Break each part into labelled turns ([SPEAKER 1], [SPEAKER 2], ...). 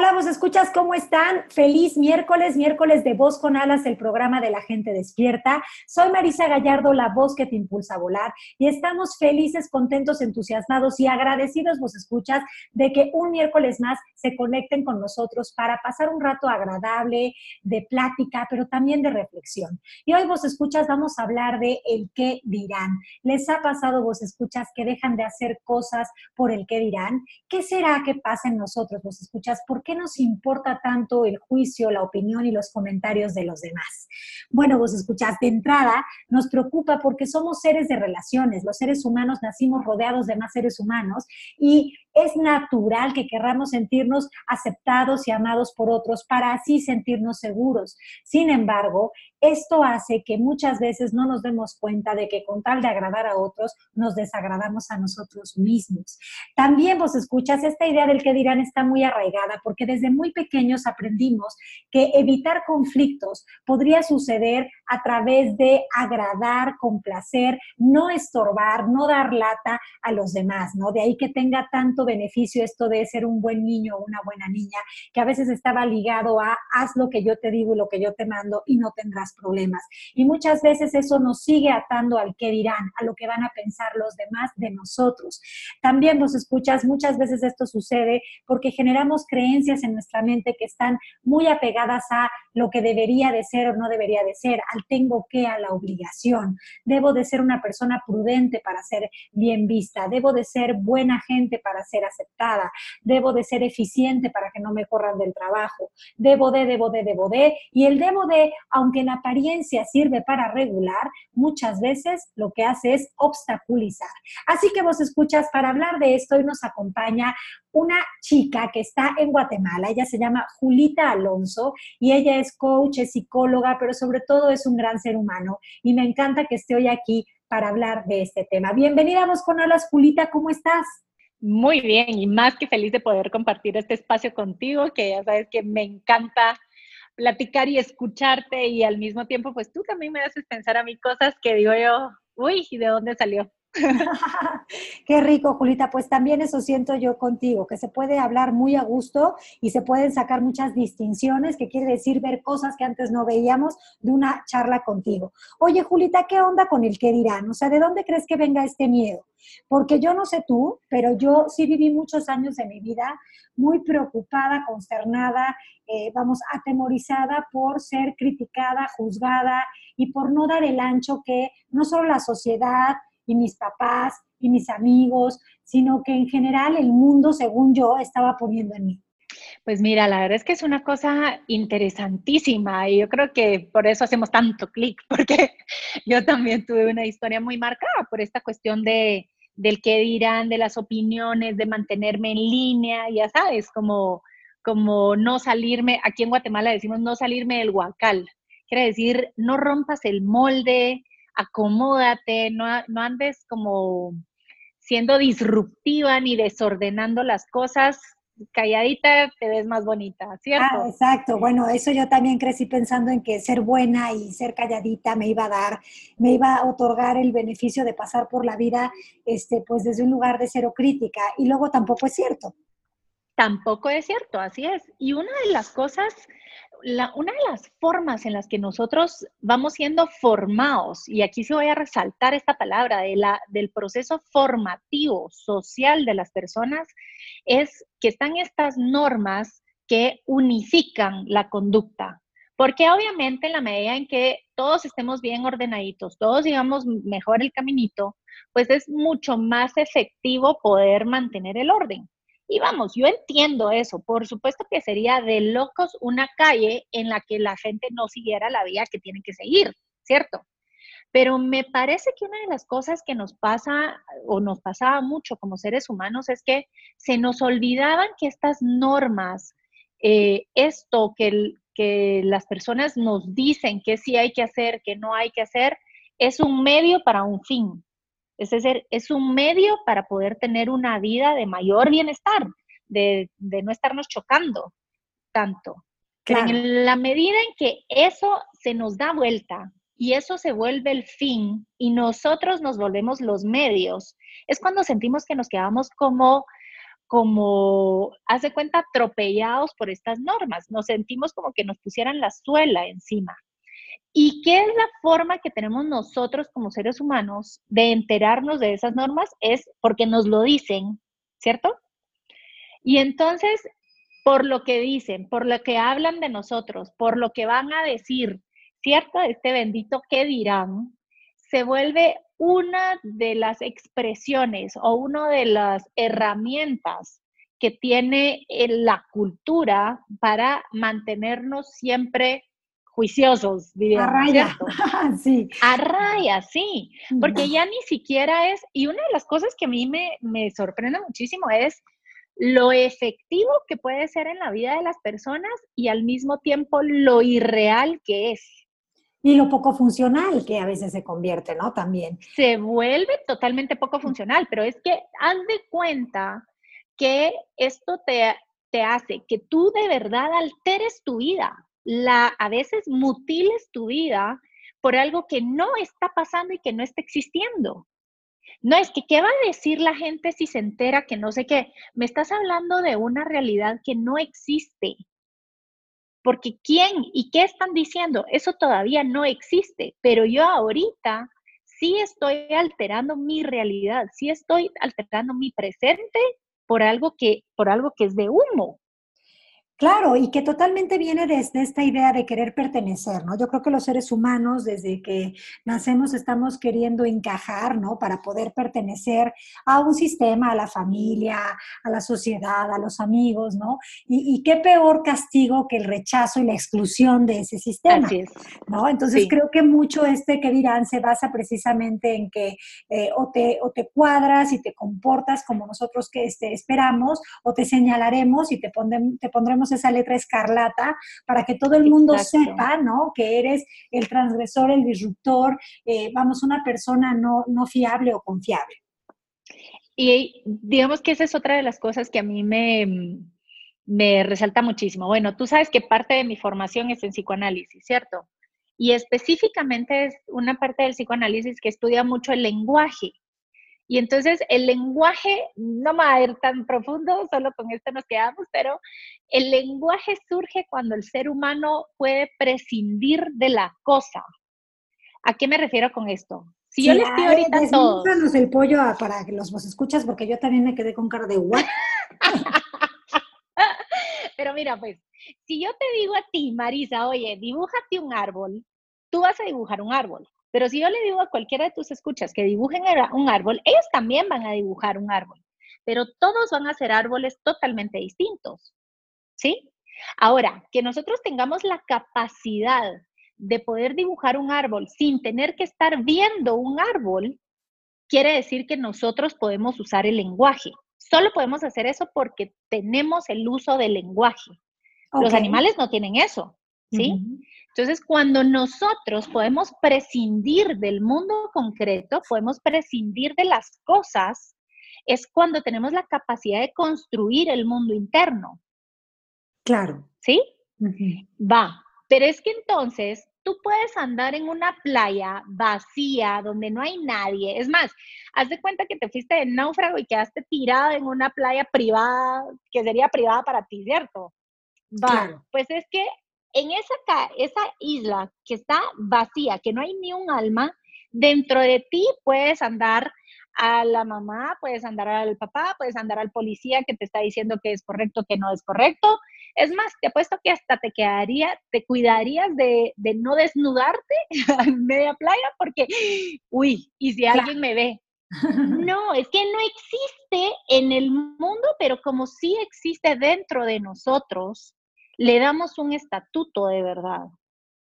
[SPEAKER 1] Hola, vos escuchas, ¿cómo están? Feliz miércoles, miércoles de Voz con Alas, el programa de la gente despierta. Soy Marisa Gallardo, la voz que te impulsa a volar, y estamos felices, contentos, entusiasmados y agradecidos, vos escuchas, de que un miércoles más se conecten con nosotros para pasar un rato agradable de plática, pero también de reflexión. Y hoy vos escuchas, vamos a hablar de el qué dirán. ¿Les ha pasado, vos escuchas, que dejan de hacer cosas por el qué dirán? ¿Qué será que pasa en nosotros, vos escuchas? ¿Por qué nos importa tanto el juicio, la opinión y los comentarios de los demás? Bueno, vos escuchás, de entrada nos preocupa porque somos seres de relaciones, los seres humanos nacimos rodeados de más seres humanos y es natural que querramos sentirnos aceptados y amados por otros para así sentirnos seguros. Sin embargo, esto hace que muchas veces no nos demos cuenta de que con tal de agradar a otros, nos desagradamos a nosotros mismos. También vos escuchas, esta idea del que dirán está muy arraigada porque desde muy pequeños aprendimos que evitar conflictos podría suceder a través de agradar, complacer, no estorbar, no dar lata a los demás, ¿no? De ahí que tenga tanto beneficio esto de ser un buen niño o una buena niña, que a veces estaba ligado a haz lo que yo te digo y lo que yo te mando y no tendrás problemas. Y muchas veces eso nos sigue atando al qué dirán, a lo que van a pensar los demás de nosotros. También nos escuchas, muchas veces esto sucede porque generamos creencias en nuestra mente que están muy apegadas a lo que debería de ser o no debería de ser, al tengo que, a la obligación. Debo de ser una persona prudente para ser bien vista, debo de ser buena gente para ser aceptada, debo de ser eficiente para que no me corran del trabajo, debo de, debo de, debo de, y el debo de, aunque en apariencia sirve para regular, muchas veces lo que hace es obstaculizar. Así que vos escuchas, para hablar de esto, hoy nos acompaña una chica que está en Guatemala. Ella se llama Julita Alonso y ella es coach, es psicóloga, pero sobre todo es un gran ser humano. Y me encanta que esté hoy aquí para hablar de este tema. Bienvenida vos con Alas, Julita, ¿cómo estás?
[SPEAKER 2] Muy bien, y más que feliz de poder compartir este espacio contigo, que ya sabes que me encanta platicar y escucharte y al mismo tiempo, pues tú también me haces pensar a mí cosas que digo yo, uy, ¿y de dónde salió?
[SPEAKER 1] Qué rico, Julita. Pues también eso siento yo contigo, que se puede hablar muy a gusto y se pueden sacar muchas distinciones, que quiere decir ver cosas que antes no veíamos de una charla contigo. Oye, Julita, ¿qué onda con el qué dirán? O sea, ¿de dónde crees que venga este miedo? Porque yo no sé tú, pero yo sí viví muchos años de mi vida muy preocupada, consternada, eh, vamos, atemorizada por ser criticada, juzgada y por no dar el ancho que no solo la sociedad, y mis papás y mis amigos, sino que en general el mundo, según yo, estaba poniendo en mí.
[SPEAKER 2] Pues mira, la verdad es que es una cosa interesantísima y yo creo que por eso hacemos tanto clic, porque yo también tuve una historia muy marcada por esta cuestión de, del qué dirán, de las opiniones, de mantenerme en línea, ya sabes, como, como no salirme, aquí en Guatemala decimos no salirme del huacal, quiere decir no rompas el molde, acomódate, no, no andes como siendo disruptiva ni desordenando las cosas, calladita te ves más bonita, ¿cierto?
[SPEAKER 1] Ah, exacto. Bueno, eso yo también crecí pensando en que ser buena y ser calladita me iba a dar, me iba a otorgar el beneficio de pasar por la vida, este, pues desde un lugar de cero crítica. Y luego tampoco es cierto.
[SPEAKER 2] Tampoco es cierto, así es. Y una de las cosas una de las formas en las que nosotros vamos siendo formados, y aquí se voy a resaltar esta palabra, de la, del proceso formativo social de las personas, es que están estas normas que unifican la conducta. Porque obviamente en la medida en que todos estemos bien ordenaditos, todos digamos mejor el caminito, pues es mucho más efectivo poder mantener el orden. Y vamos, yo entiendo eso. Por supuesto que sería de locos una calle en la que la gente no siguiera la vía que tiene que seguir, ¿cierto? Pero me parece que una de las cosas que nos pasa o nos pasaba mucho como seres humanos es que se nos olvidaban que estas normas, eh, esto que, que las personas nos dicen que sí hay que hacer, que no hay que hacer, es un medio para un fin. Es decir, es un medio para poder tener una vida de mayor bienestar, de, no estarnos chocando tanto. en la medida en que eso se nos da vuelta y eso se vuelve el fin y nosotros nos volvemos los medios, es cuando sentimos que nos quedamos como como, hace cuenta, atropellados por estas normas. Nos sentimos como que nos pusieran la suela encima. ¿Y qué es la forma que tenemos nosotros como seres humanos de enterarnos de esas normas? Es porque nos lo dicen, ¿cierto? Y entonces, por lo que dicen, por lo que hablan de nosotros, por lo que van a decir, ¿cierto? Este bendito que dirán, se vuelve una de las expresiones o una de las herramientas que tiene eh, la cultura para mantenernos siempre juiciosos, diría.
[SPEAKER 1] A raya,
[SPEAKER 2] sí. A raya, sí, porque ya ni siquiera es, y una de las cosas que a mí me, me sorprende muchísimo es lo efectivo que puede ser en la vida de las personas y al mismo tiempo lo irreal que es.
[SPEAKER 1] Y lo poco funcional que a veces se convierte, ¿no? También.
[SPEAKER 2] Se vuelve totalmente poco funcional, pero es que haz de cuenta que esto te, te hace que tú de verdad alteres tu vida, la, a veces mutiles tu vida por algo que no está pasando y que no está existiendo. No es que, ¿qué va a decir la gente si se entera que no sé qué? Me estás hablando de una realidad que no existe. Porque ¿quién y qué están diciendo? Eso todavía no existe, pero yo ahorita sí estoy alterando mi realidad, sí estoy alterando mi presente por algo que, por algo que es de humo.
[SPEAKER 1] Claro, y que totalmente viene desde esta idea de querer pertenecer, ¿no? Yo creo que los seres humanos, desde que nacemos, estamos queriendo encajar, ¿no? Para poder pertenecer a un sistema, a la familia, a la sociedad, a los amigos, ¿no? Y, qué peor castigo que el rechazo y la exclusión de ese sistema, ¿no? Entonces creo que mucho este que dirán se basa precisamente en que eh, o, te, o te cuadras y te comportas como nosotros que este, esperamos, o te señalaremos y te, te pondremos esa letra escarlata para que todo el mundo sepa, ¿no? Que eres el transgresor, el disruptor, eh, vamos, una persona no, no fiable o confiable.
[SPEAKER 2] Y digamos que esa es otra de las cosas que a mí me, me resalta muchísimo. Bueno, tú sabes que parte de mi formación es en psicoanálisis, ¿cierto? Y específicamente es una parte del psicoanálisis que estudia mucho el lenguaje. Y entonces el lenguaje, no me va a ir tan profundo, solo con esto nos quedamos, pero el lenguaje surge cuando el ser humano puede prescindir de la cosa. ¿A qué me refiero con esto?
[SPEAKER 1] Si yo les pido ahorita a todos. el pollo para que los vos escuchas, porque yo también me quedé con cara de what.
[SPEAKER 2] pero mira, pues, si yo te digo a ti, Marisa, oye, dibújate un árbol, tú vas a dibujar un árbol. Pero si yo le digo a cualquiera de tus escuchas que dibujen un árbol, ellos también van a dibujar un árbol, pero todos van a ser árboles totalmente distintos. ¿Sí? Ahora, que nosotros tengamos la capacidad de poder dibujar un árbol sin tener que estar viendo un árbol, quiere decir que nosotros podemos usar el lenguaje. Solo podemos hacer eso porque tenemos el uso del lenguaje. Los animales no tienen eso, ¿sí? Entonces, cuando nosotros podemos prescindir del mundo concreto, podemos prescindir de las cosas, es cuando tenemos la capacidad de construir el mundo interno.
[SPEAKER 1] Claro.
[SPEAKER 2] ¿Sí? Va. Pero es que entonces tú puedes andar en una playa vacía donde no hay nadie. Es más, haz de cuenta que te fuiste de náufrago y quedaste tirado en una playa privada, que sería privada para ti, ¿cierto? Va. Pues es que en esa, esa isla que está vacía, que no hay ni un alma, dentro de ti puedes andar a la mamá, puedes andar al papá, puedes andar al policía que te está diciendo que es correcto, que no es correcto. Es más, te apuesto que hasta te quedaría, te cuidarías de, no desnudarte en media playa porque, uy, y si alguien me ve. No, es que no existe en el mundo, pero como sí existe dentro de nosotros, le damos un estatuto de verdad.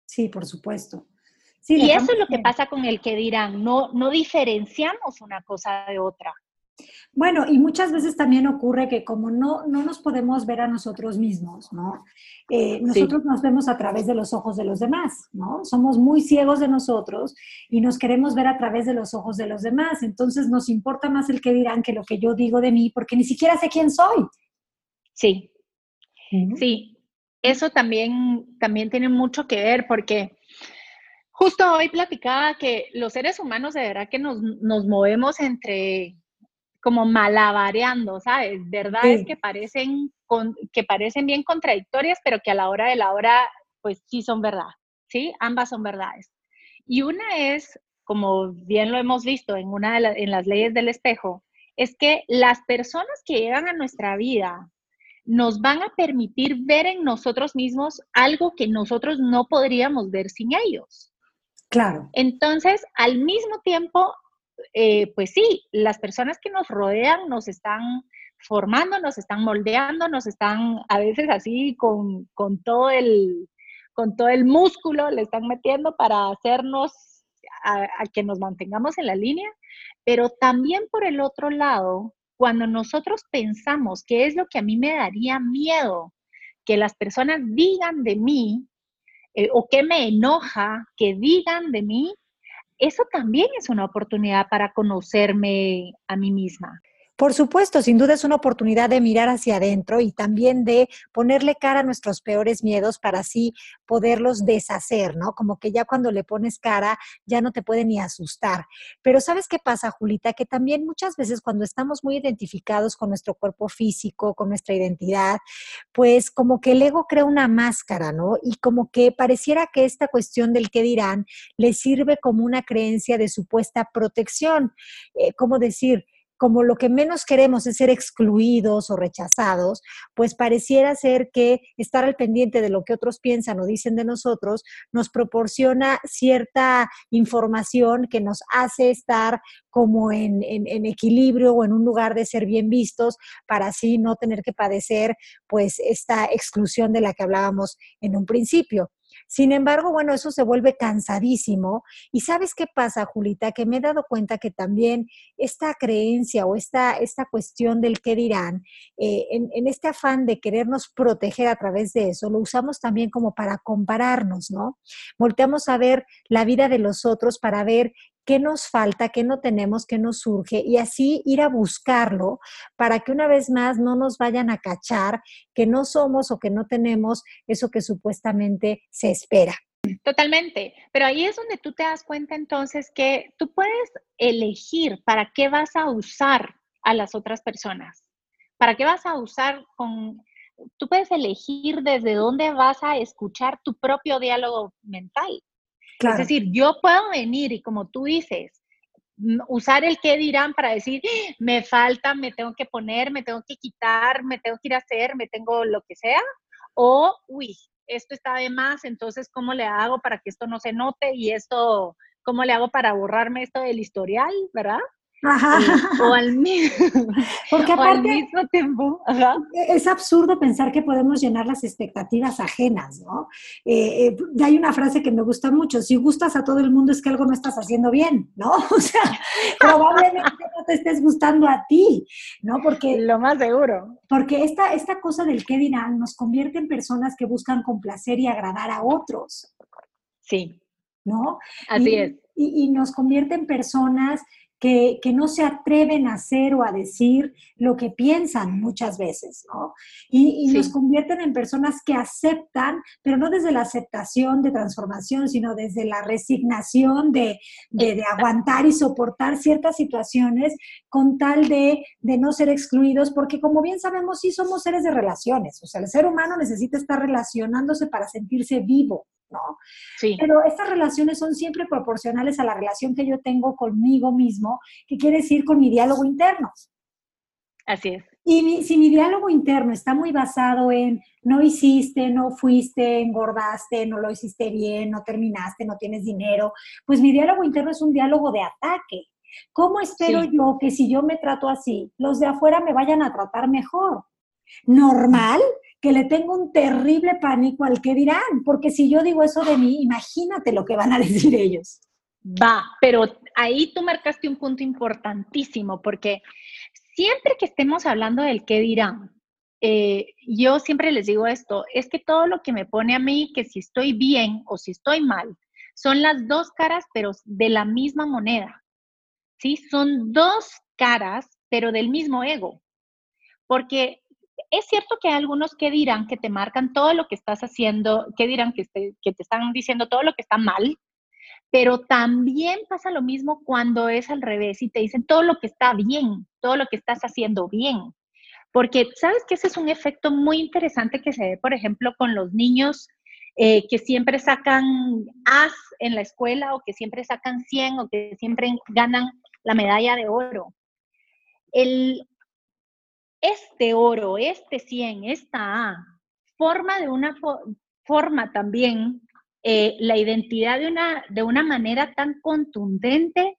[SPEAKER 1] Sí, por supuesto.
[SPEAKER 2] y eso es lo que pasa con el que dirán, no, no diferenciamos una cosa de otra.
[SPEAKER 1] Bueno, y muchas veces también ocurre que como no, no nos podemos ver a nosotros mismos, ¿no? Eh, nosotros nos vemos a través de los ojos de los demás, ¿no? Somos muy ciegos de nosotros y nos queremos ver a través de los ojos de los demás. Entonces nos importa más el que dirán que lo que yo digo de mí, porque ni siquiera sé quién soy.
[SPEAKER 2] Sí, sí. Eso también, también tiene mucho que ver porque justo hoy platicaba que los seres humanos de verdad que nos, nos movemos entre como malabareando, ¿sabes? Verdades que parecen que parecen bien contradictorias, pero que a la hora de la hora, pues sí son verdad, ¿sí? Ambas son verdades. Y una es, como bien lo hemos visto en una de en las leyes del espejo, es que las personas que llegan a nuestra vida nos van a permitir ver en nosotros mismos algo que nosotros no podríamos ver sin ellos.
[SPEAKER 1] Claro.
[SPEAKER 2] Entonces, al mismo tiempo, eh, pues sí, las personas que nos rodean nos están formando, nos están moldeando, nos están a veces así con, todo, el, con todo el músculo, le están metiendo para hacernos a, que nos mantengamos en la línea, pero también por el otro lado, cuando nosotros pensamos qué es lo que a mí me daría miedo que las personas digan de mí, eh, o qué me enoja que digan de mí, eso también es una oportunidad para conocerme a mí misma.
[SPEAKER 1] Por supuesto, sin duda es una oportunidad de mirar hacia adentro y también de ponerle cara a nuestros peores miedos para así poderlos deshacer, ¿no? Como que ya cuando le pones cara ya no te puede ni asustar. Pero ¿sabes qué pasa, Julita? Que también muchas veces cuando estamos muy identificados con nuestro cuerpo físico, con nuestra identidad, pues como que el ego crea una máscara, ¿no? Y como que pareciera que esta cuestión del qué dirán le sirve como una creencia de supuesta protección. Eh, ¿Cómo decir? Como lo que menos queremos es ser excluidos o rechazados, pues pareciera ser que estar al pendiente de lo que otros piensan o dicen de nosotros nos proporciona cierta información que nos hace estar como en, equilibrio o en un lugar de ser bien vistos para así no tener que padecer pues esta exclusión de la que hablábamos en un principio. Sin embargo, bueno, eso se vuelve cansadísimo. ¿Y sabes qué pasa, Julita? Que me he dado cuenta que también esta creencia o esta, esta cuestión del qué dirán, eh, en, en este afán de querernos proteger a través de eso, lo usamos también como para compararnos, ¿no? Volteamos a ver la vida de los otros para ver qué nos falta, qué no tenemos, qué nos surge y así ir a buscarlo para que una vez más no nos vayan a cachar que no somos o que no tenemos eso que supuestamente se espera.
[SPEAKER 2] Totalmente, pero ahí es donde tú te das cuenta entonces que tú puedes elegir para qué vas a usar a las otras personas, para qué vas a usar con, tú puedes elegir desde dónde vas a escuchar tu propio diálogo mental. Es decir, yo puedo venir y como tú dices, usar el qué dirán para decir, me falta, me tengo que poner, me tengo que quitar, me tengo que ir a hacer, me tengo lo que sea, o, uy, esto está de más, entonces, ¿cómo le hago para que esto no se note? Y esto, ¿cómo le hago para borrarme esto del historial, verdad? O, al,
[SPEAKER 1] Porque
[SPEAKER 2] aparte, mismo tiempo.
[SPEAKER 1] Es absurdo pensar que podemos llenar las expectativas ajenas, ¿no? Eh, eh, hay una frase que me gusta mucho, si gustas a todo el mundo es que algo no estás haciendo bien, ¿no? O sea, probablemente no te estés gustando a ti, ¿no? Porque...
[SPEAKER 2] Lo más seguro.
[SPEAKER 1] Porque esta, esta cosa del qué dirán nos convierte en personas que buscan complacer y agradar a otros.
[SPEAKER 2] Sí.
[SPEAKER 1] ¿No?
[SPEAKER 2] Así es.
[SPEAKER 1] Y, y nos convierte en personas que, no se atreven a hacer o a decir lo que piensan muchas veces, ¿no? Y, nos convierten en personas que aceptan, pero no desde la aceptación de transformación, sino desde la resignación de, aguantar y soportar ciertas situaciones con tal de, de no ser excluidos, porque como bien sabemos, sí somos seres de relaciones, o sea, el ser humano necesita estar relacionándose para sentirse vivo. ¿No?
[SPEAKER 2] Sí.
[SPEAKER 1] Pero estas relaciones son siempre proporcionales a la relación que yo tengo conmigo mismo, que quiere decir con mi diálogo interno.
[SPEAKER 2] Así es.
[SPEAKER 1] Y si mi diálogo interno está muy basado en no hiciste, no fuiste, engordaste, no lo hiciste bien, no terminaste, no tienes dinero, pues mi diálogo interno es un diálogo de ataque. ¿Cómo espero yo que si yo me trato así, los de afuera me vayan a tratar mejor? Normal que le tengo un terrible pánico al que dirán, porque si yo digo eso de mí, imagínate lo que van a decir ellos.
[SPEAKER 2] Va, pero ahí tú marcaste un punto importantísimo, porque siempre que estemos hablando del qué dirán, eh, yo siempre les digo esto, es que todo lo que me pone a mí, que si estoy bien o si estoy mal, son las dos caras, pero de la misma moneda. ¿Sí? Son dos caras, pero del mismo ego. Porque es cierto que hay algunos que dirán que te marcan todo lo que estás haciendo, que dirán que te, que te están diciendo todo lo que está mal, pero también pasa lo mismo cuando es al revés y te dicen todo lo que está bien, todo lo que estás haciendo bien. Porque sabes que ese es un efecto muy interesante que se ve, por ejemplo, con los niños eh, que siempre sacan as en la escuela o que siempre sacan 100 o que siempre ganan la medalla de oro. El, este oro, este 100, esta A, forma de una forma también eh, la identidad de una, de una manera tan contundente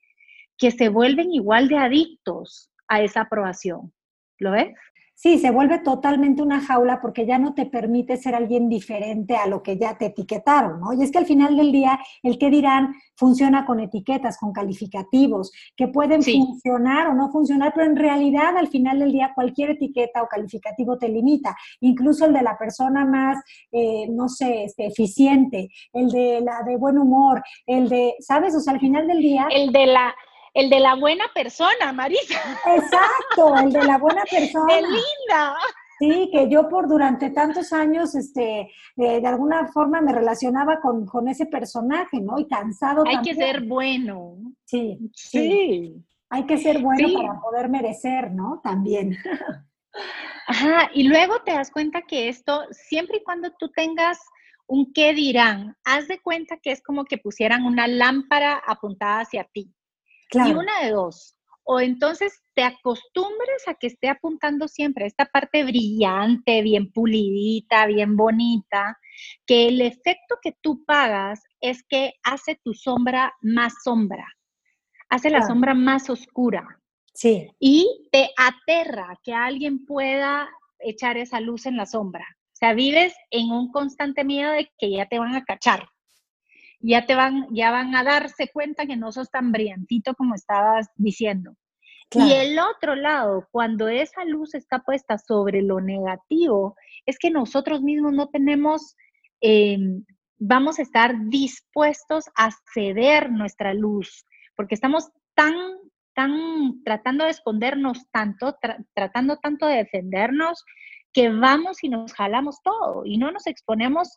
[SPEAKER 2] que se vuelven igual de adictos a esa aprobación. ¿Lo ves?
[SPEAKER 1] Sí, se vuelve totalmente una jaula porque ya no te permite ser alguien diferente a lo que ya te etiquetaron, ¿no? Y es que al final del día, el que dirán funciona con etiquetas, con calificativos, que pueden funcionar o no funcionar, pero en realidad al final del día cualquier etiqueta o calificativo te limita, incluso el de la persona más, eh, no sé, este, eficiente, el de la de buen humor, el de, ¿sabes? O sea, al final del día...
[SPEAKER 2] El de la el de la buena persona, Marisa.
[SPEAKER 1] Exacto, el de la buena persona.
[SPEAKER 2] ¡Qué linda!
[SPEAKER 1] Sí, que yo por durante tantos años, este, eh, de alguna forma me relacionaba con, ese personaje, ¿no? Y cansado.
[SPEAKER 2] Hay que ser bueno.
[SPEAKER 1] Sí, sí. Hay que ser bueno para poder merecer, ¿no? También.
[SPEAKER 2] Ajá, y luego te das cuenta que esto, siempre y cuando tú tengas un qué dirán, haz de cuenta que es como que pusieran una lámpara apuntada hacia ti. Y una de dos. O entonces te acostumbres a que esté apuntando siempre a esta parte brillante, bien pulidita, bien bonita, que el efecto que tú pagas es que hace tu sombra más sombra, hace la sombra más oscura.
[SPEAKER 1] Sí.
[SPEAKER 2] Y te aterra que alguien pueda echar esa luz en la sombra. O sea, vives en un constante miedo de que ya te van a cachar ya te van, ya van a darse cuenta que no sos tan brillantito como estabas diciendo. Y el otro lado, cuando esa luz está puesta sobre lo negativo, es que nosotros mismos no tenemos, em, vamos a estar dispuestos a ceder nuestra luz, porque estamos tan, tan tratando de escondernos tanto, tratando tanto de defendernos, que vamos y nos jalamos todo y no nos exponemos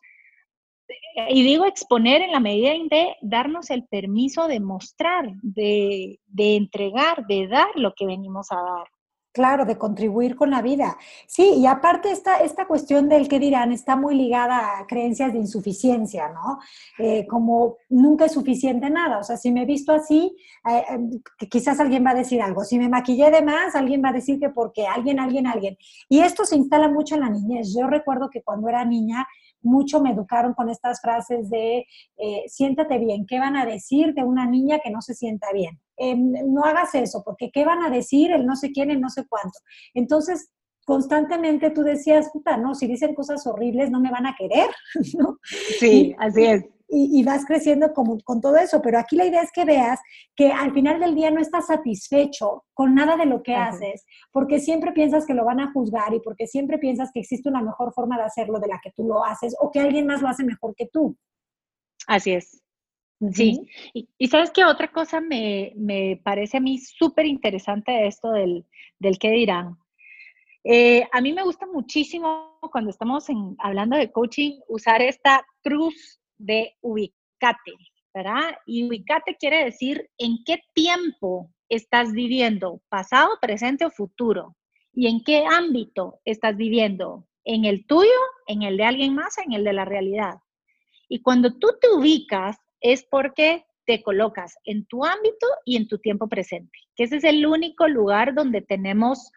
[SPEAKER 2] y digo exponer en la medida de darnos el permiso de mostrar, de, entregar, de dar lo que venimos a dar.
[SPEAKER 1] Claro, de contribuir con la vida. Sí, y aparte esta, esta cuestión del que dirán está muy ligada a creencias de insuficiencia, ¿no? Eh, como nunca es suficiente nada. O sea, si me he visto así, eh, eh, quizás alguien va a decir algo. Si me maquillé de más, alguien va a decir que porque alguien, alguien, alguien. Y esto se instala mucho en la niñez. Yo recuerdo que cuando era niña, mucho me educaron con estas frases de eh, siéntate bien, ¿qué van a decir de una niña que no se sienta bien? Em, no hagas eso, porque ¿qué van a decir el no sé quién, el no sé cuánto? Entonces, constantemente tú decías, puta, no, si dicen cosas horribles no me van a querer, ¿no?
[SPEAKER 2] Sí, así es
[SPEAKER 1] y, vas creciendo como, con todo eso. Pero aquí la idea es que veas que al final del día no estás satisfecho con nada de lo que haces, porque siempre piensas que lo van a juzgar y porque siempre piensas que existe una mejor forma de hacerlo de la que tú lo haces o que alguien más lo hace mejor que tú.
[SPEAKER 2] Así es. Sí, y, sabes que otra cosa me, parece a mí súper interesante de esto del, del qué dirán. Eh, a mí me gusta muchísimo cuando estamos hablando de coaching usar esta cruz de ubicate, ¿verdad? Y ubicate quiere decir en qué tiempo estás viviendo, pasado, presente o futuro. ¿Y en qué ámbito estás viviendo? ¿En el tuyo, en el de alguien más, en el de la realidad? Y cuando tú te ubicas es porque te colocas en tu ámbito y en tu tiempo presente, que ese es el único lugar donde tenemos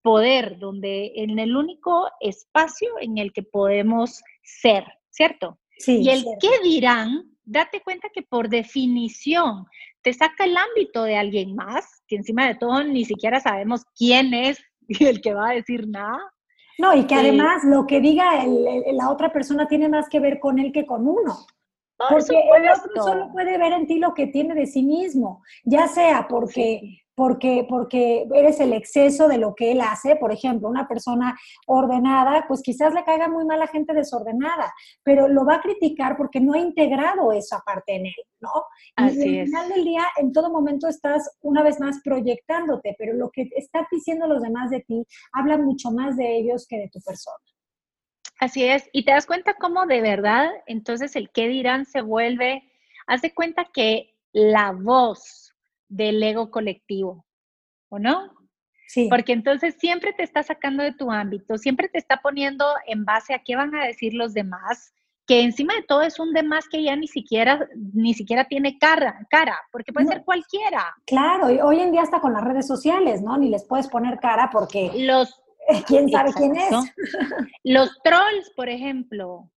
[SPEAKER 2] poder, donde en el único espacio en el que podemos ser, ¿cierto? Y el qué dirán, date cuenta que por definición te saca el ámbito de alguien más, que encima de todo ni siquiera sabemos quién es el que va a decir nada.
[SPEAKER 1] No, y que además lo que diga la otra persona tiene más que ver con él que con uno. porque el otro solo puede ver en ti lo que tiene de sí mismo, ya sea porque porque, porque eres el exceso de lo que él hace. Por ejemplo, una persona ordenada, pues quizás le caiga muy mal a gente desordenada, pero lo va a criticar porque no ha integrado esa parte en él, ¿no? y al final del día, en todo momento estás una vez más proyectándote, pero lo que están diciendo los demás de ti habla mucho más de ellos que de tu persona.
[SPEAKER 2] Así es, y te das cuenta cómo de verdad entonces el qué dirán se vuelve, haz de cuenta que la voz del ego colectivo, ¿o no? Sí. Porque entonces siempre te está sacando de tu ámbito, siempre te está poniendo en base a qué van a decir los demás, que encima de todo es un demás que ya ni siquiera, ni siquiera tiene cara, cara porque puede ser cualquiera.
[SPEAKER 1] Claro, y hoy en día hasta con las redes sociales, ¿no? Ni les puedes poner cara porque
[SPEAKER 2] los
[SPEAKER 1] quién sabe quién es.
[SPEAKER 2] Los trolls, por ejemplo.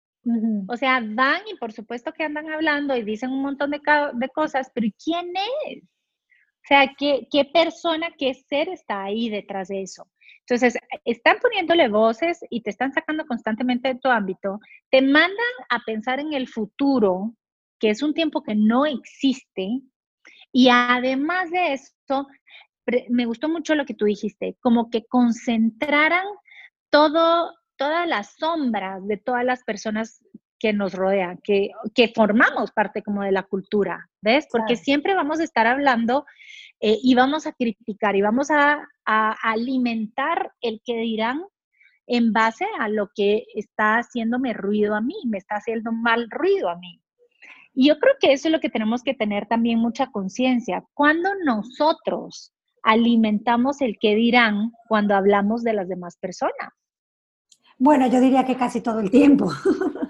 [SPEAKER 2] O sea, van y por supuesto que andan hablando y dicen un montón de, de cosas, pero ¿quién es? O sea, ¿qué, persona, qué ser está ahí detrás de eso? Entonces, están poniéndole voces y te están sacando constantemente de tu ámbito, te mandan a pensar en el futuro, que es un tiempo que no existe, y además de esto, me gustó mucho lo que tú dijiste, como que concentraran todo, todas las sombras de todas las personas que nos rodean, que, que formamos parte como de la cultura, ¿ves? Porque siempre vamos a estar hablando eh, y vamos a criticar y vamos a, alimentar el que dirán en base a lo que está haciéndome ruido a mí, me está haciendo mal ruido a mí. Y yo creo que eso es lo que tenemos que tener también mucha conciencia. Cuando nosotros alimentamos el que dirán cuando hablamos de las demás personas.
[SPEAKER 1] Bueno, yo diría que casi todo el tiempo.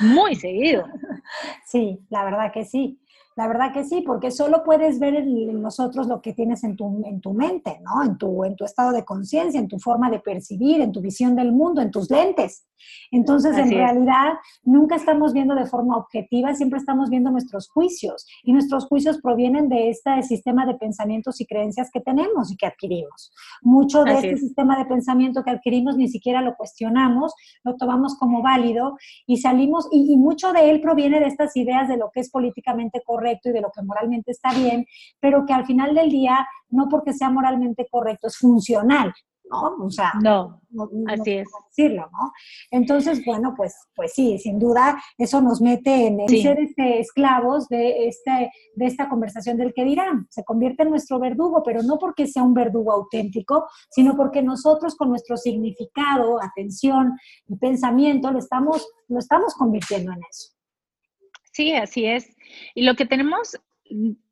[SPEAKER 2] Muy seguido.
[SPEAKER 1] Sí, la verdad que sí. La verdad que sí, porque solo puedes ver en nosotros lo que tienes en tu, en tu mente, ¿no? En tu, en tu estado de conciencia, en tu forma de percibir, en tu visión del mundo, en tus lentes. Entonces, en realidad, nunca estamos viendo de forma objetiva, siempre estamos viendo nuestros juicios. Y nuestros juicios provienen de este sistema de pensamientos y creencias que tenemos y que adquirimos. Mucho de este sistema de pensamiento que adquirimos ni siquiera lo cuestionamos, lo tomamos como válido y salimos, y, y mucho de él proviene de estas ideas de lo que es políticamente correcto y de lo que moralmente está bien, pero que al final del día, no porque sea moralmente correcto, es funcional. ¿no? O sea,
[SPEAKER 2] no, así es.
[SPEAKER 1] Decirlo, ¿no? Entonces, bueno, pues, pues sí, sin duda, eso nos mete en, ser este, esclavos de, este, de esta conversación del que dirán. Se convierte en nuestro verdugo, pero no porque sea un verdugo auténtico, sino porque nosotros con nuestro significado, atención y pensamiento lo estamos, lo estamos convirtiendo en eso.
[SPEAKER 2] Sí, así es. Y lo que tenemos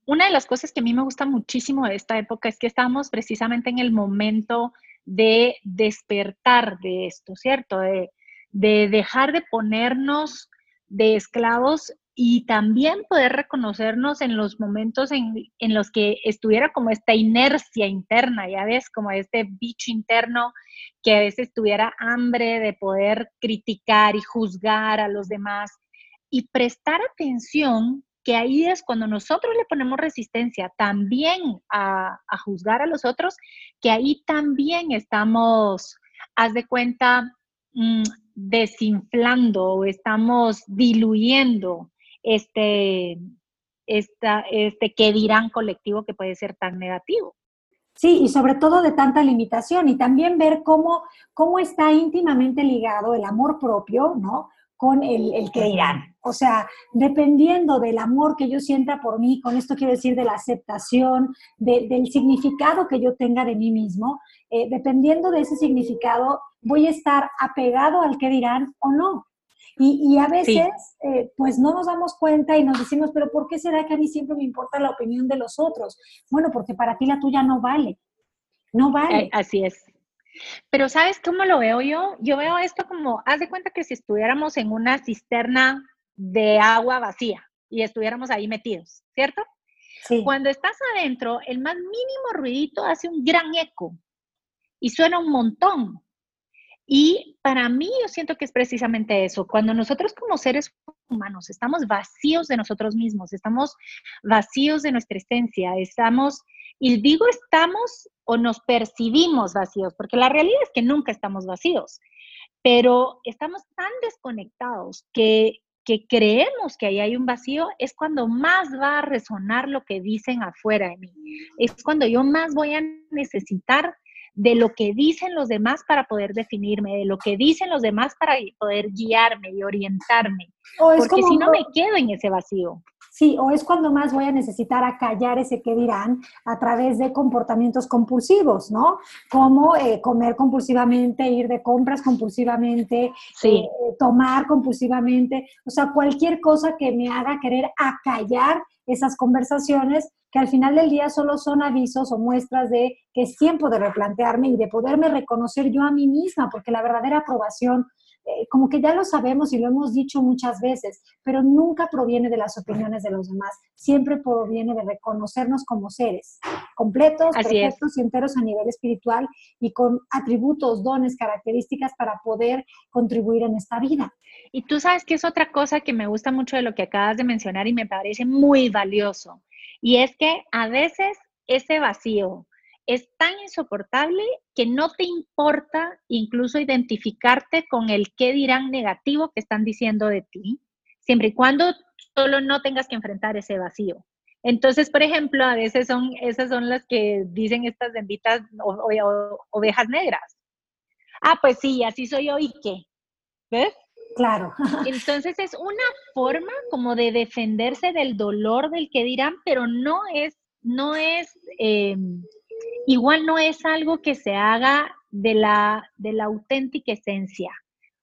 [SPEAKER 2] una de las cosas que a mí me gusta muchísimo de esta época es que estamos precisamente en el momento de despertar de esto, ¿cierto? De, dejar de ponernos de esclavos y también poder reconocernos en los momentos en, en, los que estuviera como esta inercia interna, ya ves, como este bicho interno que a veces tuviera hambre de poder criticar y juzgar a los demás y prestar atención que ahí es cuando nosotros le ponemos resistencia también a, juzgar a los otros, que ahí también estamos, haz de cuenta, mm, desinflando o estamos diluyendo este, este que dirán colectivo que puede ser tan negativo.
[SPEAKER 1] Sí, y sobre todo de tanta limitación y también ver cómo, cómo está íntimamente ligado el amor propio, ¿no? Con el, que dirán. O sea, dependiendo del amor que yo sienta por mí, con esto quiero decir de la aceptación, del significado que yo tenga de mí mismo, eh, dependiendo de ese significado, voy a estar apegado al que dirán o no. Y, a veces, eh, pues no nos damos cuenta y nos decimos, pero ¿por qué será que a mí siempre me importa la opinión de los otros? Bueno, porque para ti la tuya no vale. No vale.
[SPEAKER 2] Así es. Pero ¿sabes cómo lo veo yo? Yo veo esto como, haz de cuenta que si estuviéramos en una cisterna de agua vacía y estuviéramos ahí metidos, ¿cierto? Cuando estás adentro, el más mínimo ruidito hace un gran eco y suena un montón. Y para mí yo siento que es precisamente eso. Cuando nosotros como seres humanos estamos vacíos de nosotros mismos, estamos vacíos de nuestra esencia, estamos Y digo estamos o nos percibimos vacíos, porque la realidad es que nunca estamos vacíos, pero estamos tan desconectados que, que creemos que ahí hay un vacío, es cuando más va a resonar lo que dicen afuera de mí. Es cuando yo más voy a necesitar de lo que dicen los demás para poder definirme, de lo que dicen los demás para poder guiarme y orientarme. porque si no me quedo en ese vacío.
[SPEAKER 1] Sí, o es cuando más voy a necesitar acallar ese que dirán a través de comportamientos compulsivos, ¿no? Como eh, comer compulsivamente, ir de compras compulsivamente, eh, tomar compulsivamente, o sea, cualquier cosa que me haga querer acallar esas conversaciones que al final del día solo son avisos o muestras de que es tiempo de replantearme y de poderme reconocer yo a mí misma, porque la verdadera aprobación eh, como que ya lo sabemos y lo hemos dicho muchas veces, pero nunca proviene de las opiniones de los demás, siempre proviene de reconocernos como seres completos, perfectos y enteros a nivel espiritual y con atributos, dones, características para poder contribuir en esta vida.
[SPEAKER 2] Y tú sabes que es otra cosa que me gusta mucho de lo que acabas de mencionar y me parece muy valioso, y es que a veces ese vacío, es tan insoportable que no te importa incluso identificarte con el qué dirán negativo que están diciendo de ti, siempre y cuando solo no tengas que enfrentar ese vacío. Entonces, por ejemplo, a veces son esas son las que dicen estas benditas ovejas negras. Ah, pues sí, así soy yo y qué. ¿Ves?
[SPEAKER 1] Claro.
[SPEAKER 2] Entonces es una forma como de defenderse del dolor del que dirán, pero no es, no es em, igual no es algo que se haga de la, de la auténtica esencia.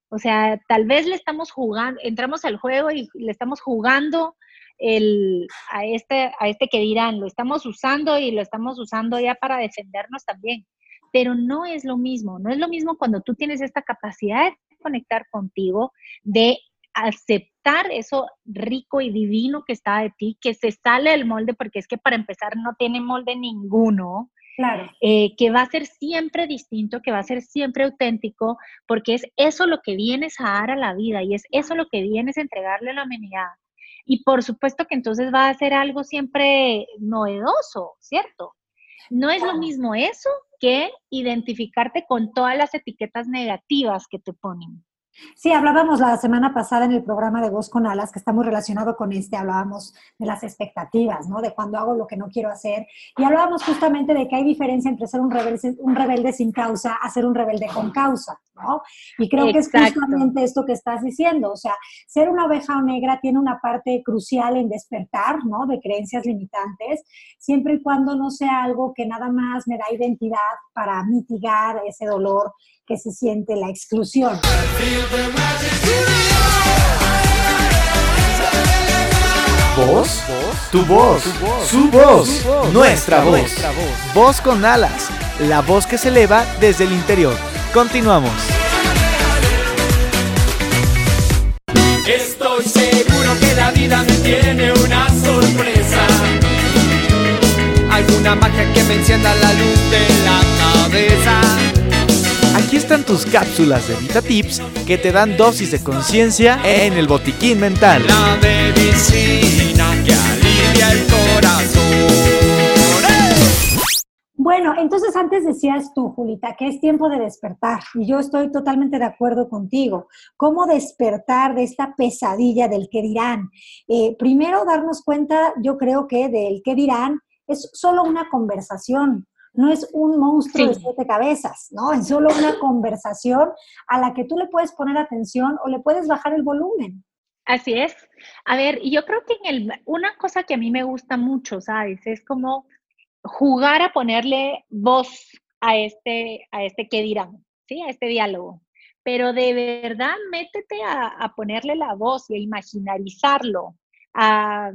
[SPEAKER 2] O sea, tal vez le estamos jugando, entramos al juego y le estamos jugando el, a, este, a este que dirán, lo estamos usando y lo estamos usando ya para defendernos también. Pero no es lo mismo, no es lo mismo cuando tú tienes esta capacidad conectar contigo, de aceptar eso rico y divino que está de ti, que se sale del molde, porque es que para empezar no tiene molde ninguno,
[SPEAKER 1] Claro.
[SPEAKER 2] Eh, que va a ser siempre distinto, que va a ser siempre auténtico, porque es eso lo que vienes a dar a la vida y es eso lo que vienes a entregarle a la humanidad. Y por supuesto que entonces va a ser algo siempre novedoso, ¿cierto? No es lo mismo eso que identificarte con todas las etiquetas negativas que te ponen.
[SPEAKER 1] Sí, hablábamos la semana pasada en el programa de Voz con Alas, que está muy relacionado con este, hablábamos de las expectativas, ¿no? De cuando hago lo que no quiero hacer. Y hablábamos justamente de que hay diferencia entre ser un rebelde, un rebelde sin causa a ser un rebelde con causa, ¿no? Y creo que es justamente esto que estás diciendo. O sea, ser una oveja negra tiene una parte crucial en despertar, ¿no? De creencias limitantes, siempre y cuando no sea algo que nada más me da identidad para mitigar ese dolor que se siente la exclusión.
[SPEAKER 3] ¿Voz? Tu voz, su voz, nuestra voz. Voz con alas, la voz que se eleva desde el interior. Continuamos.
[SPEAKER 4] Estoy seguro que la vida me tiene una sorpresa. Alguna magia que me encienda la luz de la cabeza.
[SPEAKER 3] Aquí están tus cápsulas de Vita Tips que te dan dosis de conciencia en el botiquín mental.
[SPEAKER 4] La medicina que alivia el corazón.
[SPEAKER 1] Bueno, entonces antes decías tú, Julita, que es tiempo de despertar. Y yo estoy totalmente de acuerdo contigo. ¿Cómo despertar de esta pesadilla del que dirán? Eh, primero, darnos cuenta, yo creo que del que dirán es solo una conversación no es un monstruo de siete cabezas, ¿no? Es solo una conversación a la que tú le puedes poner atención o le puedes bajar el volumen.
[SPEAKER 2] Así es. A ver, yo creo que en el, una cosa que a mí me gusta mucho, ¿sabes? Es como jugar a ponerle voz a este, a este qué dirán, ¿sí? A este diálogo. Pero de verdad, métete a, ponerle la voz y a imaginarizarlo, a,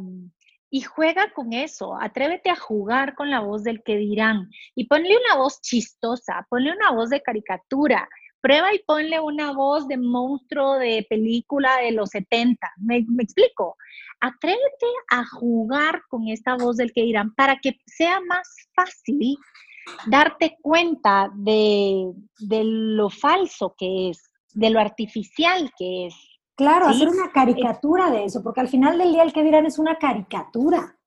[SPEAKER 2] y juega con eso, atrévete a jugar con la voz del que dirán y ponle una voz chistosa, ponle una voz de caricatura, prueba y ponle una voz de monstruo de película de los 70, me, explico, atrévete a jugar con esta voz del que dirán para que sea más fácil darte cuenta de, de lo falso que es, de lo artificial que es.
[SPEAKER 1] Claro, hacer una caricatura de eso, porque al final del día el que dirán es una caricatura.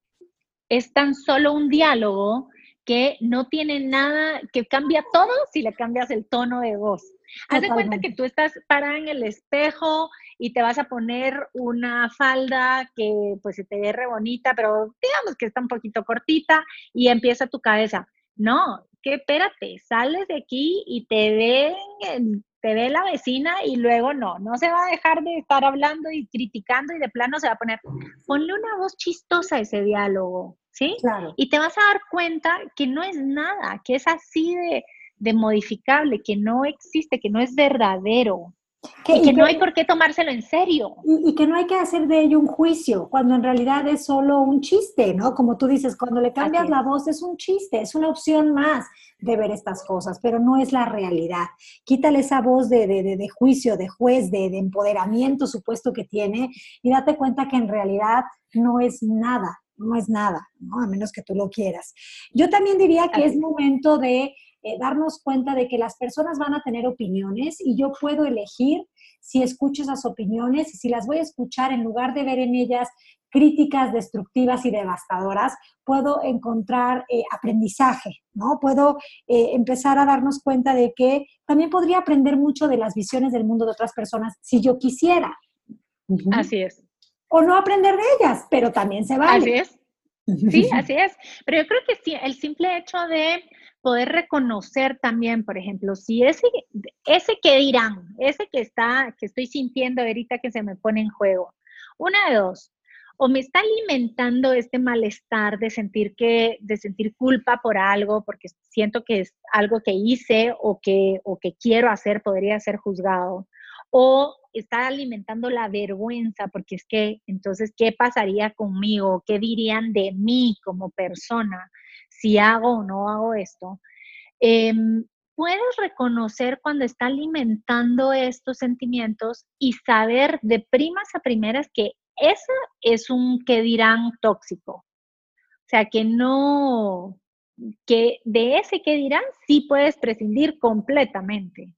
[SPEAKER 2] Es tan solo un diálogo que no tiene nada, que cambia todo si le cambias el tono de voz. Haz de cuenta que tú estás parada en el espejo y te vas a poner una falda que pues se te ve re bonita, pero digamos que está un poquito cortita y empieza tu cabeza. No, que espérate, sales de aquí y te ven, te ve la vecina y luego no, no se va a dejar de estar hablando y criticando y de plano se va a poner, ponle una voz chistosa a ese diálogo, ¿sí? Claro. Y te vas a dar cuenta que no es nada, que es así de, de modificable, que no existe, que no es verdadero. Que, y que, no hay por qué tomárselo en serio.
[SPEAKER 1] Y, que no hay que hacer de ello un juicio, cuando en realidad es solo un chiste, ¿no? Como tú dices, cuando le cambias la voz es un chiste, es una opción más de ver estas cosas, pero no es la realidad. Quítale esa voz de, de, de, de juicio, de juez, de, empoderamiento supuesto que tiene y date cuenta que en realidad no es nada, no es nada, ¿no? A menos que tú lo quieras. Yo también diría que es momento de eh, darnos cuenta de que las personas van a tener opiniones y yo puedo elegir si escucho esas opiniones y si las voy a escuchar en lugar de ver en ellas críticas destructivas y devastadoras, puedo encontrar eh, aprendizaje, ¿no? Puedo eh, empezar a darnos cuenta de que también podría aprender mucho de las visiones del mundo de otras personas si yo quisiera.
[SPEAKER 2] Así es.
[SPEAKER 1] O no aprender de ellas, pero también se vale.
[SPEAKER 2] Así es. Sí, así es. Pero yo creo que sí, el simple hecho de poder reconocer también, por ejemplo, si ese, ese que dirán, ese que está, que estoy sintiendo ahorita que se me pone en juego, una de dos, o me está alimentando este malestar de sentir que, de sentir culpa por algo, porque siento que es algo que hice o que, o que quiero hacer, podría ser juzgado, o está alimentando la vergüenza, porque es que entonces, ¿qué pasaría conmigo? ¿Qué dirían de mí como persona? Si hago o no hago esto, em, puedes reconocer cuando está alimentando estos sentimientos y saber de primas a primeras que ese es un que dirán tóxico. O sea, que no, que de ese que dirán sí puedes prescindir completamente.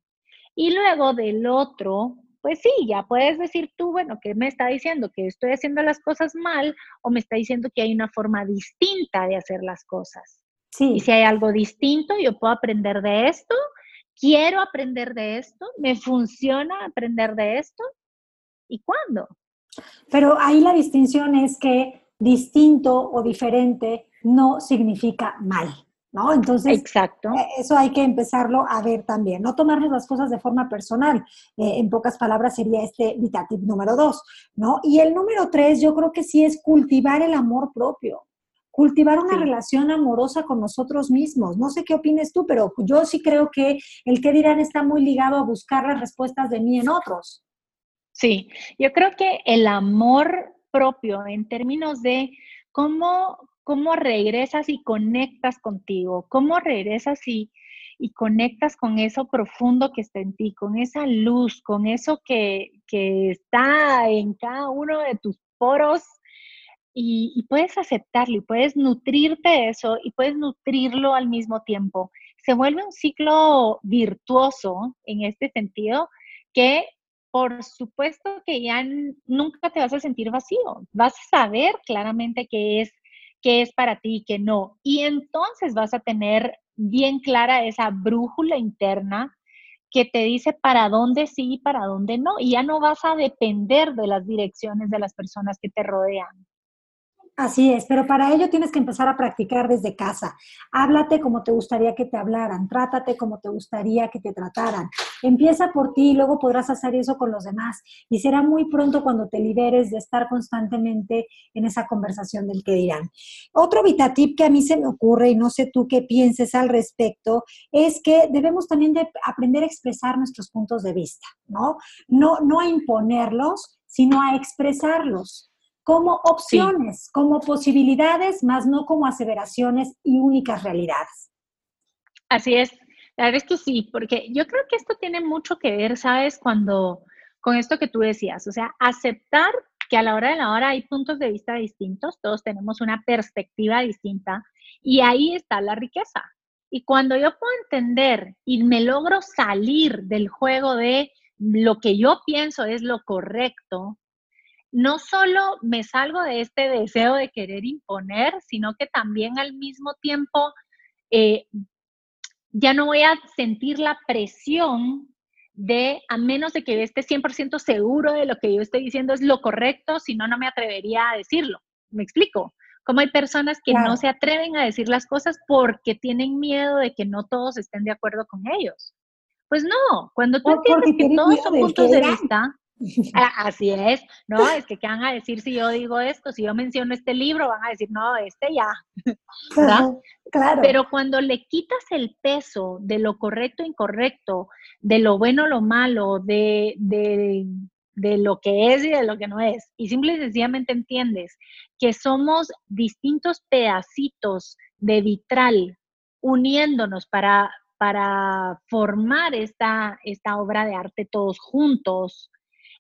[SPEAKER 2] Y luego del otro, pues sí, ya puedes decir tú, bueno, ¿qué me está diciendo? ¿Que estoy haciendo las cosas mal o me está diciendo que hay una forma distinta de hacer las cosas? Sí. Y si hay algo distinto, yo puedo aprender de esto, quiero aprender de esto, me funciona aprender de esto, ¿y cuándo?
[SPEAKER 1] Pero ahí la distinción es que distinto o diferente no significa mal. ¿No? Entonces,
[SPEAKER 2] Exacto.
[SPEAKER 1] Eh, eso hay que empezarlo a ver también, no tomarnos las cosas de forma personal. Eh, en pocas palabras sería este vitatip número dos, ¿no? Y el número tres, yo creo que sí es cultivar el amor propio, cultivar una relación amorosa con nosotros mismos. No sé qué opines tú, pero yo sí creo que el que dirán está muy ligado a buscar las respuestas de mí en otros.
[SPEAKER 2] Sí, yo creo que el amor propio en términos de cómo cómo regresas y conectas contigo, cómo regresas y, y conectas con eso profundo que está en ti, con esa luz, con eso que, que está en cada uno de tus poros y, puedes aceptarlo y puedes nutrirte de eso y puedes nutrirlo al mismo tiempo. Se vuelve un ciclo virtuoso en este sentido que por supuesto que ya nunca te vas a sentir vacío, vas a saber claramente que es qué es para ti y qué no. Y entonces vas a tener bien clara esa brújula interna que te dice para dónde sí y para dónde no. Y ya no vas a depender de las direcciones de las personas que te rodean.
[SPEAKER 1] Así es, pero para ello tienes que empezar a practicar desde casa. Háblate como te gustaría que te hablaran, trátate como te gustaría que te trataran. Empieza por ti y luego podrás hacer eso con los demás. Y será muy pronto cuando te liberes de estar constantemente en esa conversación del que dirán. Otro vitatip que a mí se me ocurre y no sé tú qué pienses al respecto es que debemos también de aprender a expresar nuestros puntos de vista, ¿no? No, no a imponerlos, sino a expresarlos como opciones, como posibilidades, más no como aseveraciones y únicas realidades.
[SPEAKER 2] Así es, la verdad es que sí, porque yo creo que esto tiene mucho que ver, ¿sabes? Cuando, con esto que tú decías, o sea, aceptar que a la hora de la hora hay puntos de vista distintos, todos tenemos una perspectiva distinta y ahí está la riqueza. Y cuando yo puedo entender y me logro salir del juego de lo que yo pienso es lo correcto, no solo me salgo de este deseo de querer imponer, sino que también al mismo tiempo eh, ya no voy a sentir la presión de, a menos de que yo esté 100% seguro de lo que yo estoy diciendo es lo correcto, si no, no me atrevería a decirlo. ¿Me explico? Como hay personas que no se atreven a decir las cosas porque tienen miedo de que no todos estén de acuerdo con ellos. Pues no, cuando tú entiendes que todos son puntos de vista, así es, no, es que ¿qué van a decir si yo digo esto? Si yo menciono este libro, van a decir, no, este ya. Claro. Pero cuando le quitas el peso de lo correcto e incorrecto, de lo bueno lo malo, de, de, de lo que es y de lo que no es, y simple y sencillamente entiendes que somos distintos pedacitos de vitral uniéndonos para, para formar esta, esta obra de arte todos juntos,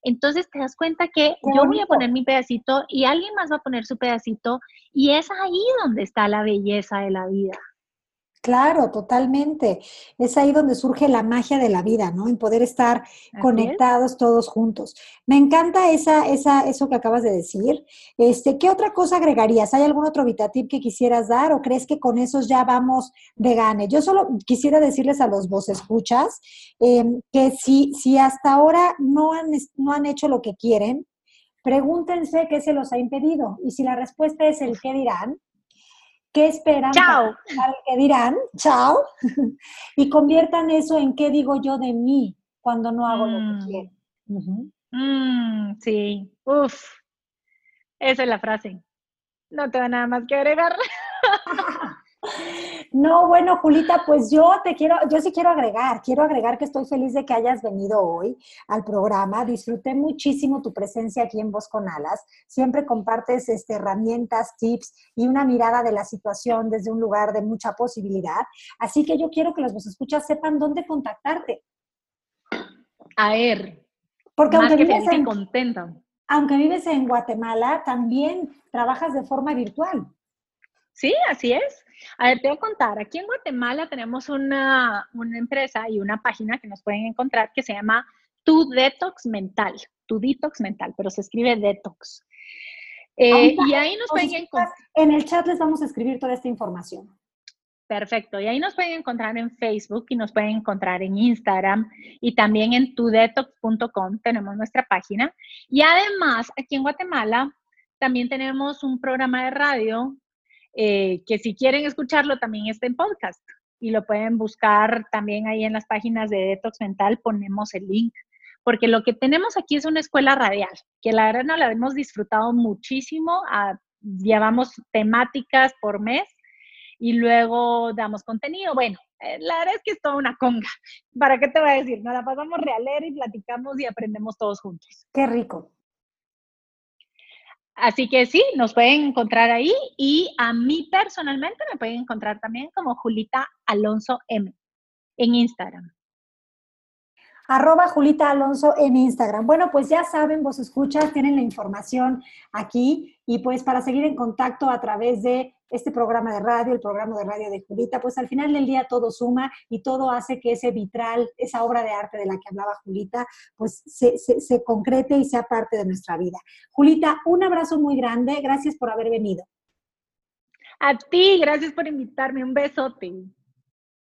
[SPEAKER 2] entonces te das cuenta que yo voy a poner mi pedacito y alguien más va a poner su pedacito y es ahí donde está la belleza de la vida.
[SPEAKER 1] Claro, totalmente. Es ahí donde surge la magia de la vida, ¿no? En poder estar conectados todos juntos. Me encanta esa, esa, eso que acabas de decir. Este, ¿Qué otra cosa agregarías? ¿Hay algún otro VitaTip que quisieras dar o crees que con esos ya vamos de gane? Yo solo quisiera decirles a los vos escuchas em, que si, si hasta ahora no han, no han hecho lo que quieren, pregúntense qué se los ha impedido. Y si la respuesta es el qué dirán, ¿Qué esperan?
[SPEAKER 2] Chao.
[SPEAKER 1] ¿Qué dirán? Chao. y conviertan eso en qué digo yo de mí cuando no hago lo que mm. quiero.
[SPEAKER 2] Mm, sí, uf. Esa es la frase. No tengo nada más que agregar.
[SPEAKER 1] No, bueno, Julita, pues yo te quiero, yo sí quiero agregar, quiero agregar que estoy feliz de que hayas venido hoy al programa. Disfruté muchísimo tu presencia aquí en Voz con Alas. Siempre compartes este, herramientas, tips y una mirada de la situación desde un lugar de mucha posibilidad. Así que yo quiero que los vos escuchas sepan dónde contactarte.
[SPEAKER 2] A ver.
[SPEAKER 1] Porque aunque vives en,
[SPEAKER 2] contenta.
[SPEAKER 1] aunque vives en Guatemala, también trabajas de forma virtual.
[SPEAKER 2] Sí, así es. A ver, te voy a contar, aquí en Guatemala tenemos una, empresa y una página que nos pueden encontrar que se llama Tu Detox Mental, Tu Detox Mental, pero se escribe Detox.
[SPEAKER 1] Eh, y ahí nos pueden encontrar. En el chat les vamos a escribir toda esta información.
[SPEAKER 2] Perfecto. Y ahí nos pueden encontrar en Facebook y nos pueden encontrar en Instagram y también en tudetox.com tenemos nuestra página. Y además, aquí en Guatemala también tenemos un programa de radio eh, que si quieren escucharlo también está en podcast y lo pueden buscar también ahí en las páginas de Detox Mental, ponemos el link, porque lo que tenemos aquí es una escuela radial, que la verdad no la hemos disfrutado muchísimo, ah, llevamos temáticas por mes y luego damos contenido. Bueno, eh, la verdad es que es toda una conga. ¿Para qué te voy a decir? Nos la pasamos realer y platicamos y aprendemos todos juntos.
[SPEAKER 1] Qué rico.
[SPEAKER 2] Así que sí, nos pueden encontrar ahí y a mí personalmente me pueden encontrar también como Julita Alonso M en Instagram.
[SPEAKER 1] Arroba Julita Alonso en Instagram. Bueno, pues ya saben, vos escuchas, tienen la información aquí y pues para seguir en contacto a través de este programa de radio, el programa de radio de Julita, pues al final del día todo suma y todo hace que ese vitral, esa obra de arte de la que hablaba Julita, pues se, se, concrete y sea parte de nuestra vida. Julita, un abrazo muy grande, gracias por haber venido.
[SPEAKER 2] A ti, gracias por invitarme, un besote.